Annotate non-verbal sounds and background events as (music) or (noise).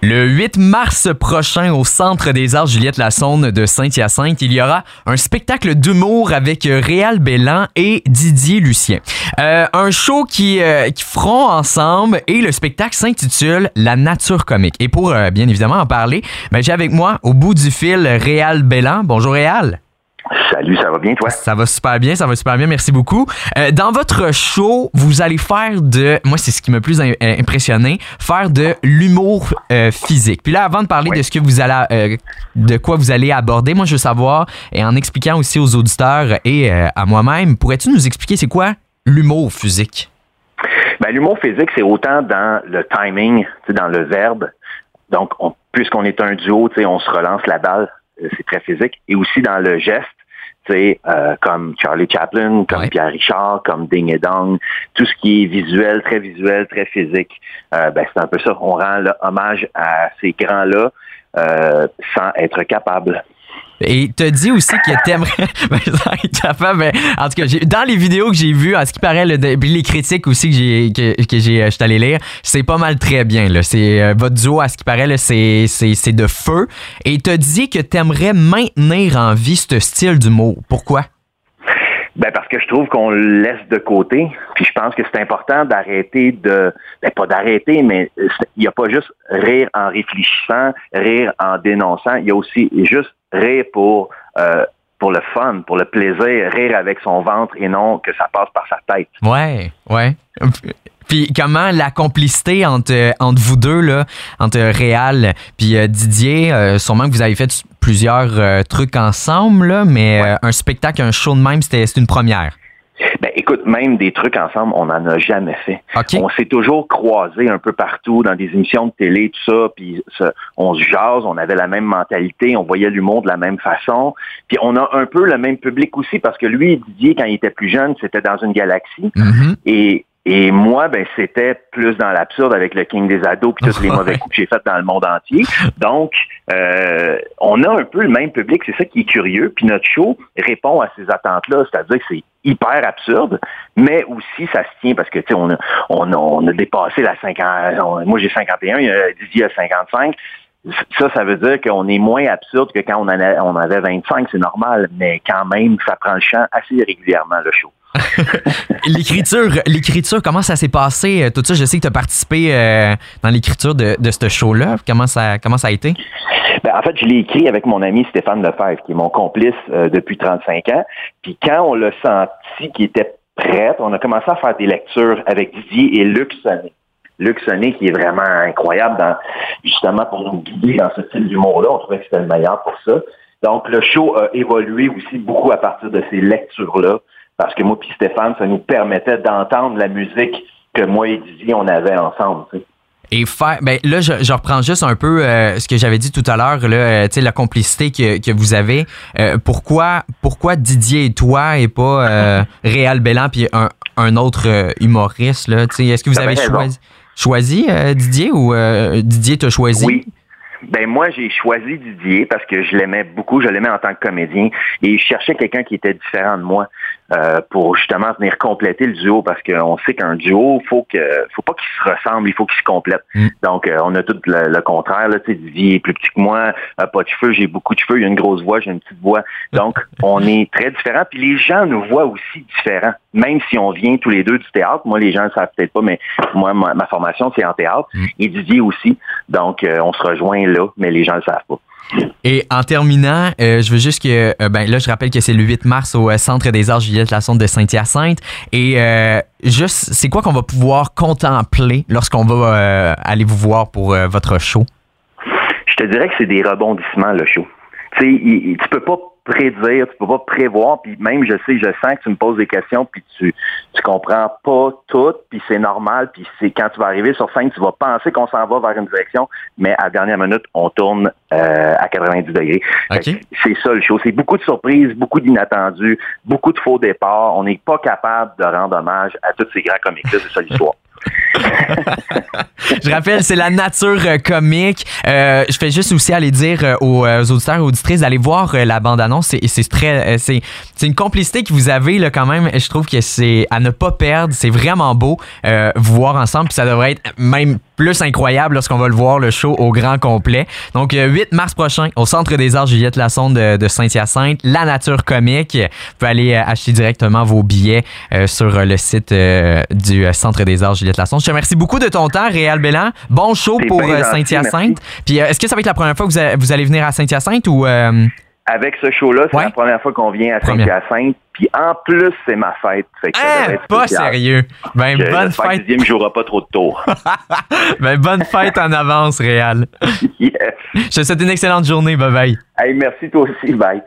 Le 8 mars prochain, au Centre des Arts Juliette Lassonde de Saint-Hyacinthe, il y aura un spectacle d'humour avec Réal Bellan et Didier Lucien. Euh, un show qui, euh, qui feront ensemble et le spectacle s'intitule La nature comique. Et pour euh, bien évidemment en parler, ben, j'ai avec moi au bout du fil Réal Bellan. Bonjour Réal. Salut, ça va bien, toi? Ça va super bien, ça va super bien, merci beaucoup. Euh, dans votre show, vous allez faire de, moi c'est ce qui m'a plus euh, impressionné, faire de l'humour euh, physique. Puis là, avant de parler de ce que vous allez, euh, de quoi vous allez aborder, moi je veux savoir, et en expliquant aussi aux auditeurs et euh, à moi-même, pourrais-tu nous expliquer c'est quoi l'humour physique? Ben, l'humour physique, c'est autant dans le timing, tu sais, dans le verbe. Donc, on- puisqu'on est un duo, tu sais, on se relance la balle, euh, c'est très physique. Et aussi dans le geste, euh, comme Charlie Chaplin, comme Ouais. Pierre Richard, comme Ding et Dong, tout ce qui est visuel, très visuel, très physique, euh, ben, c'est un peu ça. On rend là, hommage à ces grands-là euh, sans être capable. Et te dit aussi que t'aimerais. (laughs) Ben, mais en tout cas, dans les vidéos que j'ai vues, à ce qui paraît, les critiques aussi que j'ai que, que j'ai, euh, je suis allé lire, c'est pas mal très bien. Là. C'est euh, votre duo, à ce qui paraît, c'est, c'est de feu. Et te dit que t'aimerais maintenir en vie ce style d'humour. Pourquoi? Ben parce que je trouve qu'on le laisse de côté. Puis je pense que c'est important d'arrêter de, ben pas d'arrêter, mais il n'y a pas juste rire en réfléchissant, rire en dénonçant. Il y a aussi juste rire pour euh, pour le fun, pour le plaisir, rire avec son ventre et non que ça passe par sa tête. Ouais, ouais. Puis comment la complicité entre, entre vous deux, là, entre Réal puis euh, Didier, euh, sûrement que vous avez fait plusieurs euh, trucs ensemble, là, mais euh, un spectacle, un show de même, c'était une première. Ben écoute, même des trucs ensemble, on n'en a jamais fait. On s'est toujours croisés un peu partout dans des émissions de télé, tout ça, puis on se jase, on avait la même mentalité, on voyait l'humour de la même façon. Puis on a un peu le même public aussi, parce que lui, Didier, quand il était plus jeune, c'était dans une galaxie. Mhm. Et, et moi, ben, c'était plus dans l'absurde avec le King des ados puis tous les (laughs) mauvais coups que j'ai faits dans le monde entier. Donc, euh, on a un peu le même public, c'est ça qui est curieux. Puis notre show répond à ces attentes-là, c'est-à-dire que c'est hyper absurde, mais aussi ça se tient parce que tu sais, on a, on a, on a dépassé la 50. on- moi j'ai 51, euh, Didier a 55. Ça, ça veut dire qu'on est moins absurde que quand on, en a- on avait 25, c'est normal, mais quand même, ça prend le champ assez régulièrement, le show. (laughs) L'écriture, l'écriture, comment ça s'est passé? euh, Tout ça, je sais que tu as participé euh, dans l'écriture de, ce show-là. Comment ça, comment ça a été? Ben, en fait, je l'ai écrit avec mon ami Stéphane Lefebvre, qui est mon complice euh, depuis 35 ans. Puis quand on l'a senti qu'il était prêt, on a commencé à faire des lectures avec Didier et Luc Sonnet. Luc Sonnet, qui est vraiment incroyable dans, justement pour nous guider dans ce style d'humour-là. On trouvait que c'était le meilleur pour ça. Donc, le show a évolué aussi beaucoup à partir de ces lectures-là, parce que moi puis Stéphane, ça nous permettait d'entendre la musique que moi et Didier, on avait ensemble. Et faire, ben là, je, je reprends juste un peu euh, ce que j'avais dit tout à l'heure, là, euh, tu sais, la complicité que, que vous avez. Euh, pourquoi, pourquoi Didier et toi et pas (laughs) Réal Bellan puis un, un autre humoriste là Tu sais, est-ce que vous avez choisi, choisi Didier ou Didier t'a choisi? Oui. Ben moi, j'ai choisi Didier parce que je l'aimais beaucoup, je l'aimais en tant que comédien et je cherchais quelqu'un qui était différent de moi euh, pour justement venir compléter le duo parce qu'on sait qu'un duo, faut que faut pas qu'il se ressemble, il faut qu'il se complète. Mm. Donc euh, on a tout le, le contraire. Là, tu sais, Didier est plus petit que moi, a pas de cheveux, j'ai beaucoup de cheveux, il a une grosse voix, j'ai une petite voix. Donc (laughs) on est très différents. Puis les gens nous voient aussi différents, même si on vient tous les deux du théâtre. Moi, les gens ne savent peut-être pas, mais moi, ma, ma formation c'est en théâtre Mm. et Didier aussi. Donc euh, on se rejoint là, mais les gens le savent pas. Et en terminant, euh, je veux juste que, euh, ben là, je rappelle que c'est le 8 mars au euh, Centre des Arts Juliette Lassonde de Saint-Hyacinthe. Et juste, c'est quoi qu'on va pouvoir contempler lorsqu'on va aller vous voir pour votre show? Je te dirais que c'est des rebondissements, le show. Tu sais, tu peux pas prédire, tu peux pas prévoir, puis même je sais, je sens que tu me poses des questions, puis tu tu comprends pas tout, puis c'est normal, puis c'est quand tu vas arriver sur scène, tu vas penser qu'on s'en va vers une direction, mais à la dernière minute, on tourne euh, à 90 degrés. C'est ça le show. C'est beaucoup de surprises, beaucoup d'inattendus, beaucoup de faux départs. On n'est pas capable de rendre hommage à tous ces grands comiques-là, c'est ça l'histoire. (laughs) je rappelle, c'est la nature euh, comique. Euh, je fais juste aussi aller dire euh, aux, auditeurs et auditrices d'aller voir la bande-annonce. C'est très, une complicité que vous avez là quand même. Je trouve que c'est à ne pas perdre. C'est vraiment beau voir ensemble. Puis ça devrait être même plus incroyable lorsqu'on va le voir le show au grand complet. Donc 8 mars prochain au Centre des Arts Juliette Lassonde de, de Saint-Hyacinthe, la nature comique. Vous pouvez aller acheter directement vos billets sur le site du Centre des Arts Juliette Lassonde. Je te remercie beaucoup de ton temps, Réal Bélan. Bon show pour euh, Saint-Hyacinthe. Puis euh, est-ce que ça va être la première fois que vous, allez venir à Saint-Hyacinthe ou. Euh? Avec ce show-là, c'est la première fois qu'on vient à Saint-Hyacinthe. Puis en plus, c'est ma fête. Fait que ah, pas sérieux. Ben, bonne fête. Le jouera pas trop de tours. (laughs) ben, bonne fête en avance, Réal. (laughs) Je te souhaite une excellente journée. Bye bye. Hey, merci toi aussi. Bye.